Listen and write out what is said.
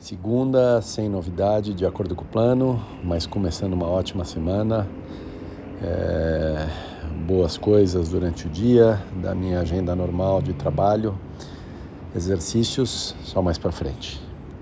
Segunda, sem novidade, de acordo com o plano, mas começando uma ótima semana. É, boas coisas durante o dia, da minha agenda normal de trabalho, exercícios, só mais para frente.